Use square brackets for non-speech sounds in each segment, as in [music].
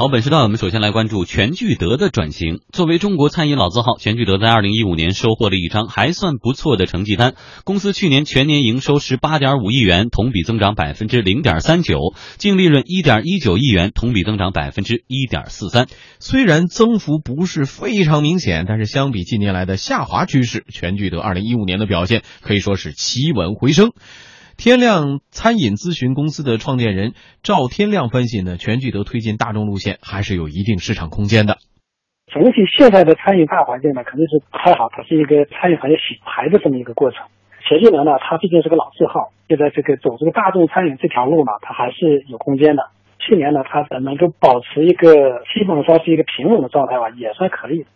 好，本时段我们首先来关注全聚德的转型。作为中国餐饮老字号，全聚德在二零一五年收获了一张还算不错的成绩单。公司去年全年营收十八点五亿元，同比增长百分之零点三九，净利润一点一九亿元，同比增长百分之一点四三。虽然增幅不是非常明显，但是相比近年来的下滑趋势，全聚德二零一五年的表现可以说是企稳回升。天亮餐饮咨询公司的创建人赵天亮分析呢，全聚德推进大众路线还是有一定市场空间的。总体现在的餐饮大环境呢，肯定是不太好，它是一个餐饮行业洗牌的这么一个过程。全聚德呢，它毕竟是个老字号，现在这个走这个大众餐饮这条路呢，它还是有空间的。去年呢，它能够保持一个基本上是一个平稳的状态吧，也算可以的。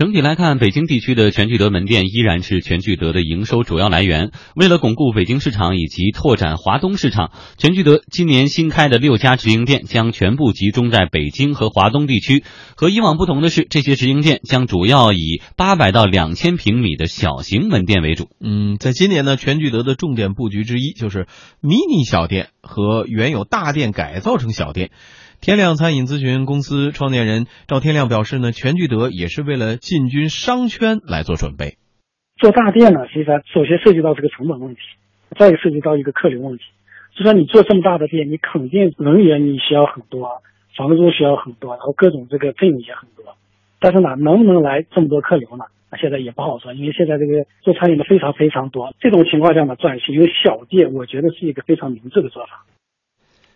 整体来看，北京地区的全聚德门店依然是全聚德的营收主要来源。为了巩固北京市场以及拓展华东市场，全聚德今年新开的六家直营店将全部集中在北京和华东地区。和以往不同的是，这些直营店将主要以八百到两千平米的小型门店为主。嗯，在今年呢，全聚德的重点布局之一就是迷你小店和原有大店改造成小店。天亮餐饮咨询公司创建人赵天亮表示呢，全聚德也是为了进军商圈来做准备。做大店呢，实际上首先涉及到这个成本问题，再一个涉及到一个客流问题。就说你做这么大的店，你肯定人员你需要很多，房租需要很多，然后各种这个费用也很多。但是呢，能不能来这么多客流呢？现在也不好说，因为现在这个做餐饮的非常非常多。这种情况下呢，转型为小店，我觉得是一个非常明智的做法。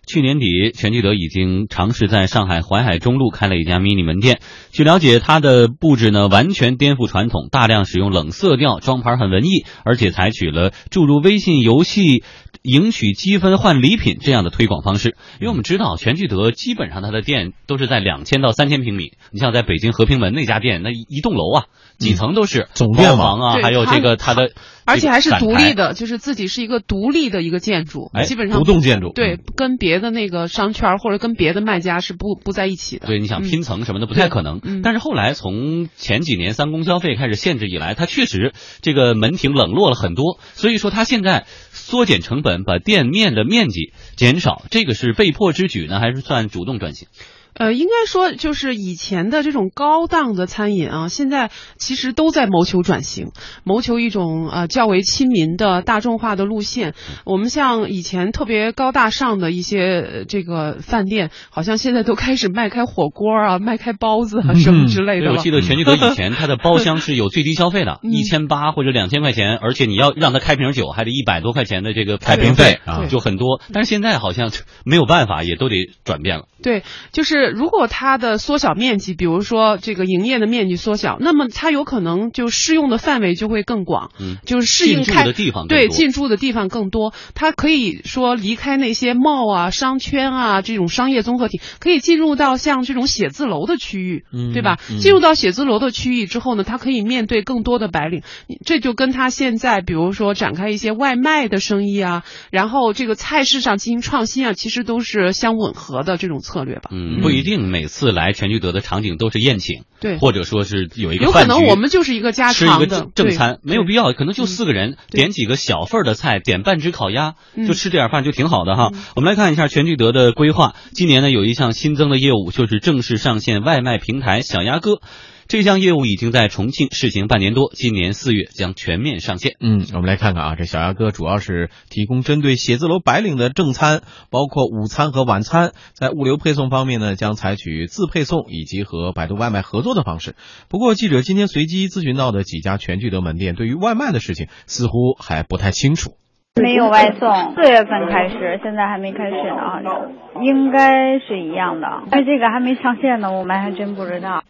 去年底，全聚德已经尝试在上海淮海中路开了一家 mini 门店。据了解，它的布置呢完全颠覆传统，大量使用冷色调，装盘很文艺，而且采取了注入微信游戏赢取积分换礼品这样的推广方式。因为我们知道，全聚德基本上它的店都是在两千到三千平米。你像在北京和平门那家店，那一栋楼啊，几层都是总店房啊，还有这个它的。而且还是独立的，就是自己是一个独立的一个建筑，基本上独栋建筑，对，跟别的那个商圈或者跟别的卖家是不不在一起的。对，你想拼层什么的不太可能。但是后来从前几年三公消费开始限制以来，它确实这个门庭冷落了很多，所以说它现在缩减成本，把店面的面积减少，这个是被迫之举呢，还是算主动转型？呃，应该说就是以前的这种高档的餐饮啊，现在其实都在谋求转型，谋求一种呃较为亲民的大众化的路线。我们像以前特别高大上的一些这个饭店，好像现在都开始卖开火锅啊，卖开包子啊什么之类的。我记得全聚德以前 [laughs] 它的包厢是有最低消费的，一千八或者两千块钱，而且你要让他开瓶酒，还得一百多块钱的这个开瓶费啊，就很多。但是现在好像没有办法，也都得转变了。对，就是。如果它的缩小面积，比如说这个营业的面积缩小，那么它有可能就适用的范围就会更广，嗯，就是适应开的地方对进驻的地方更多。它可以说离开那些 mall 啊、商圈啊这种商业综合体，可以进入到像这种写字楼的区域，嗯对吧？进入到写字楼的区域之后呢，它可以面对更多的白领，这就跟它现在比如说展开一些外卖的生意啊，然后这个菜市上进行创新啊，其实都是相吻合的这种策略吧。嗯，不。不一定每次来全聚德的场景都是宴请，对，或者说是有一个有可能我们就是一个家常的正正餐，没有必要，可能就四个人点几个小份的菜，点半只烤鸭，就吃这点饭就挺好的哈。我们来看一下全聚德的规划，今年呢有一项新增的业务，就是正式上线外卖平台小鸭哥。这项业务已经在重庆试行半年多，今年四月将全面上线。嗯，我们来看看啊，这小鸭哥主要是提供针对写字楼白领的正餐，包括午餐和晚餐。在物流配送方面呢，将采取自配送以及和百度外卖合作的方式。不过，记者今天随机咨询到的几家全聚德门店，对于外卖的事情似乎还不太清楚。没有外送，四月份开始，现在还没开始呢，好像应该是一样的。但这个还没上线呢，我们还真不知道。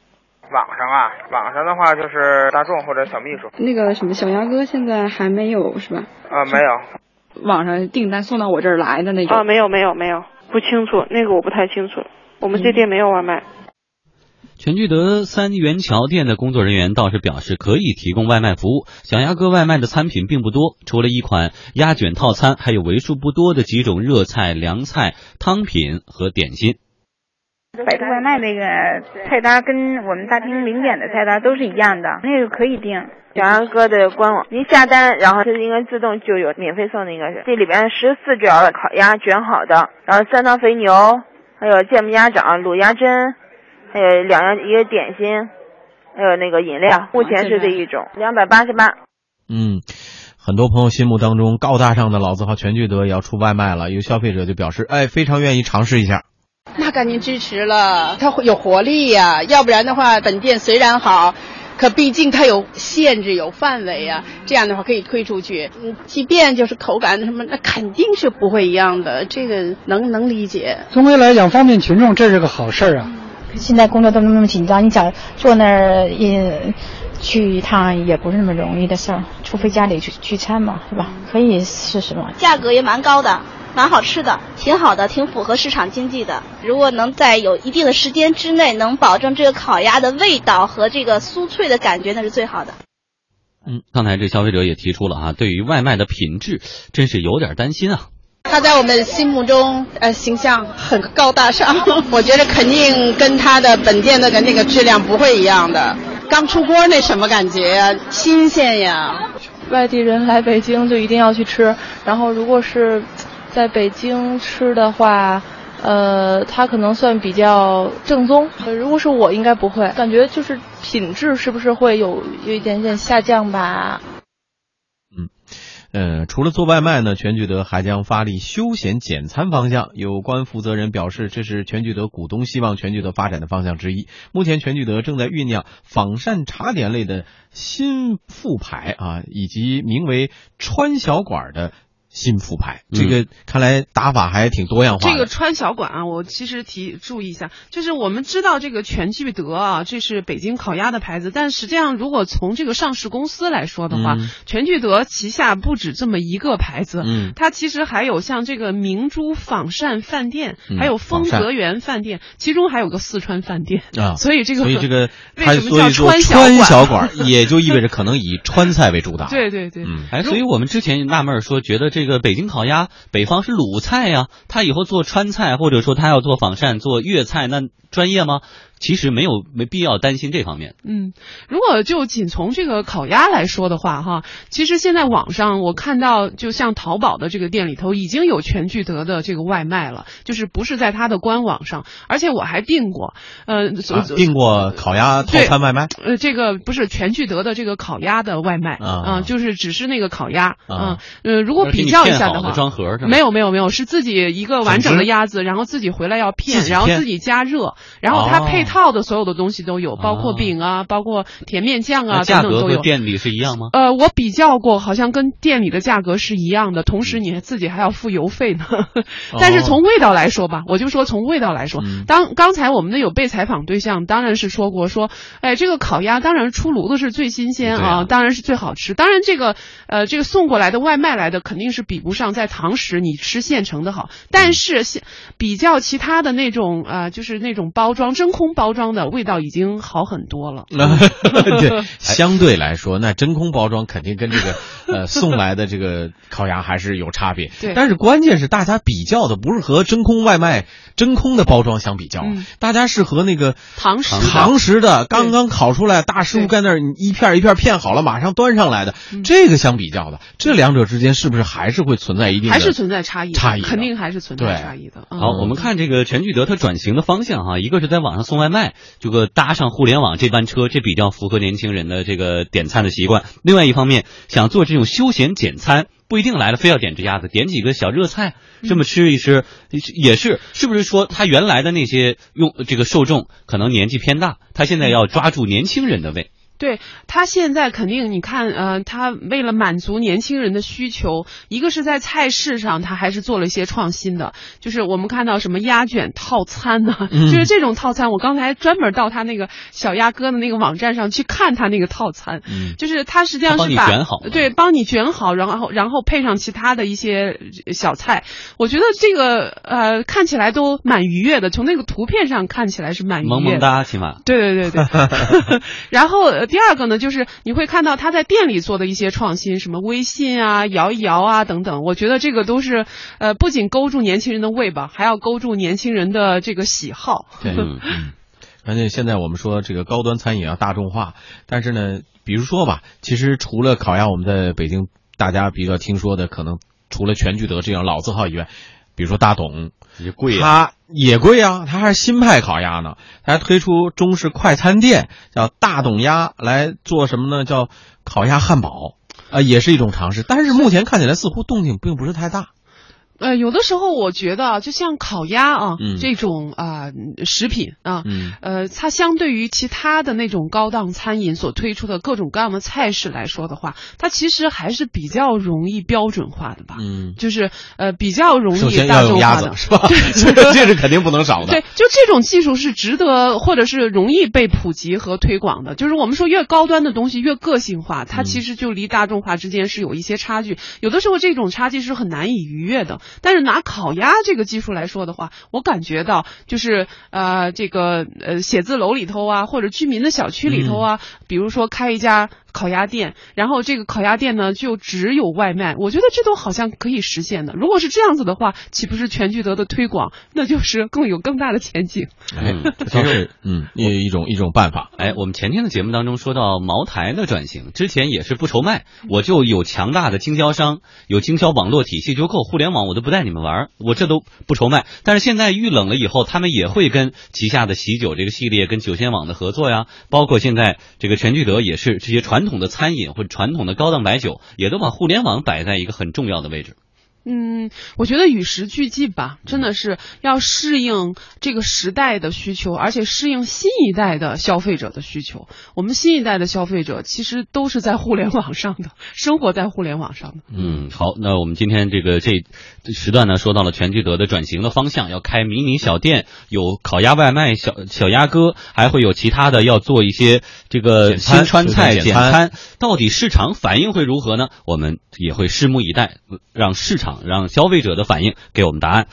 网上啊，网上的话就是大众或者小秘书。那个什么小鸭哥现在还没有是吧？啊，没有。网上订单送到我这儿来的那种。啊，没有没有没有，不清楚，那个我不太清楚。我们这店没有外卖。全聚德三元桥店的工作人员倒是表示可以提供外卖服务。小鸭哥外卖的餐品并不多，除了一款鸭卷套餐，还有为数不多的几种热菜、凉菜、汤品和点心。百度外卖那个菜单跟我们大厅零点的菜单都是一样的，那个可以订。小杨哥的官网，您下单，然后它应该自动就有免费送的，应该是这里边十四卷的烤鸭卷好的，然后三汤肥牛，还有芥末鸭掌、卤鸭胗，还有两样一个点心，还有那个饮料。目前是这一种，两百八十八。嗯，很多朋友心目当中高大上的老字号全聚德也要出外卖了，有消费者就表示，哎，非常愿意尝试一下。那赶紧支持了，它会有活力呀，要不然的话，本店虽然好。可毕竟它有限制、有范围啊，这样的话可以推出去。嗯，即便就是口感什么，那肯定是不会一样的，这个能能理解。总归来讲，方便群众，这是个好事儿啊。现在工作都那么紧张，你想坐那儿也去一趟也不是那么容易的事儿，除非家里去聚餐嘛，是吧？可以试试嘛。价格也蛮高的。蛮好吃的，挺好的，挺符合市场经济的。如果能在有一定的时间之内，能保证这个烤鸭的味道和这个酥脆的感觉，那是最好的。嗯，刚才这消费者也提出了啊，对于外卖的品质，真是有点担心啊。他在我们心目中，呃，形象很高大上，[laughs] 我觉得肯定跟他的本店的那个质量不会一样的。刚出锅那什么感觉呀？新鲜呀！外地人来北京就一定要去吃，然后如果是。在北京吃的话，呃，它可能算比较正宗。如果是我，应该不会，感觉就是品质是不是会有有一点点下降吧？嗯，呃，除了做外卖呢，全聚德还将发力休闲简餐方向。有关负责人表示，这是全聚德股东希望全聚德发展的方向之一。目前，全聚德正在酝酿仿膳茶点类的新副牌啊，以及名为“川小馆”的。新复牌，这个看来打法还挺多样化。这个川小馆啊，我其实提注意一下，就是我们知道这个全聚德啊，这是北京烤鸭的牌子，但实际上如果从这个上市公司来说的话，全聚德旗下不止这么一个牌子，嗯，它其实还有像这个明珠仿膳饭店，还有丰泽园饭店，其中还有个四川饭店。啊，所以这个所以这个为什么叫川小馆，也就意味着可能以川菜为主打。[laughs] 对对对，嗯，哎，所以我们之前纳闷说，觉得这。这个北京烤鸭，北方是鲁菜呀，他以后做川菜，或者说他要做仿膳、做粤菜，那专业吗？其实没有没必要担心这方面。嗯，如果就仅从这个烤鸭来说的话，哈，其实现在网上我看到，就像淘宝的这个店里头已经有全聚德的这个外卖了，就是不是在它的官网上，而且我还订过，呃，订过烤鸭套餐外卖。呃，这个不是全聚德的这个烤鸭的外卖啊，就是只是那个烤鸭啊。呃，如果比较一下的话，装盒没有没有没有，是自己一个完整的鸭子，然后自己回来要片，然后自己加热，然后它配。套的所有的东西都有，包括饼啊，包括甜面酱啊等等都有。价格和店里是一样吗？呃，我比较过，好像跟店里的价格是一样的，同时你自己还要付邮费呢。但是从味道来说吧，我就说从味道来说，当刚才我们的有被采访对象当然是说过说，哎，这个烤鸭当然出炉的是最新鲜啊，当然是最好吃。当然这个呃这个送过来的外卖来的肯定是比不上在堂食你吃现成的好，但是现比较其他的那种呃就是那种包装真空。包装的味道已经好很多了。[laughs] 对，[laughs] 相对来说，那真空包装肯定跟这个 [laughs] 呃送来的这个烤鸭还是有差别。对，但是关键是大家比较的不是和真空外卖真空的包装相比较，大家是和那个堂食堂食的刚刚烤出来，大师傅在那儿一片一片片好了，马上端上来的这个相比较的，这两者之间是不是还是会存在一定还是存在差异？差异肯定还是存在差异的。好，我们看这个全聚德它转型的方向哈，一个是在网上送外。外卖这个搭上互联网这班车，这比较符合年轻人的这个点餐的习惯。另外一方面，想做这种休闲简餐，不一定来了非要点这鸭子，点几个小热菜，这么吃一吃，也是是不是说他原来的那些用这个受众可能年纪偏大，他现在要抓住年轻人的胃。对他现在肯定，你看，呃，他为了满足年轻人的需求，一个是在菜式上，他还是做了一些创新的，就是我们看到什么鸭卷套餐呢？就是这种套餐，我刚才专门到他那个小鸭哥的那个网站上去看他那个套餐，就是他实际上是把对帮你卷好，然后然后配上其他的一些小菜，我觉得这个呃看起来都蛮愉悦的，从那个图片上看起来是蛮愉悦，萌萌哒，起码。对对对对，[laughs] 然后。第二个呢，就是你会看到他在店里做的一些创新，什么微信啊、摇一摇啊等等。我觉得这个都是，呃，不仅勾住年轻人的胃吧，还要勾住年轻人的这个喜好。对，嗯，而且现在我们说这个高端餐饮要大众化，但是呢，比如说吧，其实除了烤鸭，我们在北京大家比较听说的，可能除了全聚德这样老字号以外。比如说大董，也贵它也贵啊，它还是新派烤鸭呢，它还推出中式快餐店，叫大董鸭来做什么呢？叫烤鸭汉堡，啊、也是一种尝试，但是目前看起来似乎动静并不是太大。呃，有的时候我觉得啊，就像烤鸭啊、嗯这种啊、食品啊，嗯呃，它相对于其他的那种高档餐饮所推出的各种各样的菜式来说的话，它其实还是比较容易标准化的吧。嗯，就是呃比较容易大众化的，子是吧？对 [laughs] 这个是肯定不能少的。对，就这种技术是值得或者是容易被普及和推广的。就是我们说越高端的东西越个性化，它嗯其实就离大众化之间是有一些差距。有的时候这种差距是很难以逾越的。但是拿烤鸭这个技术来说的话，我感觉到就是呃这个呃写字楼里头啊，或者居民的小区里头啊，比如说开一家。烤鸭店，然后这个烤鸭店呢就只有外卖，我觉得这都好像可以实现的。如果是这样子的话，岂不是全聚德的推广那就是更有更大的前景？哎，这倒是嗯一一种一种办法。哎，我们前天的节目当中说到茅台的转型，之前也是不愁卖，我就有强大的经销商，有经销网络体系就够，互联网我都不带你们玩，我这都不愁卖。但是现在遇冷了以后，他们也会跟旗下的喜酒这个系列跟酒仙网的合作呀，包括现在这个全聚德也是这些传统的餐饮或者传统的高档白酒，也都把互联网摆在一个很重要的位置。嗯，我觉得与时俱进吧，真的是要适应这个时代的需求，而且适应新一代的消费者的需求。我们新一代的消费者其实都是在互联网上的，生活在互联网上的。嗯，好，那我们今天这个这时段呢，说到了全聚德的转型的方向，要开迷你小店，有烤鸭外卖、小小鸭哥，还会有其他的要做一些这个新川菜简餐，到底市场反应会如何呢？我们也会拭目以待，让市场让消费者的反应给我们答案。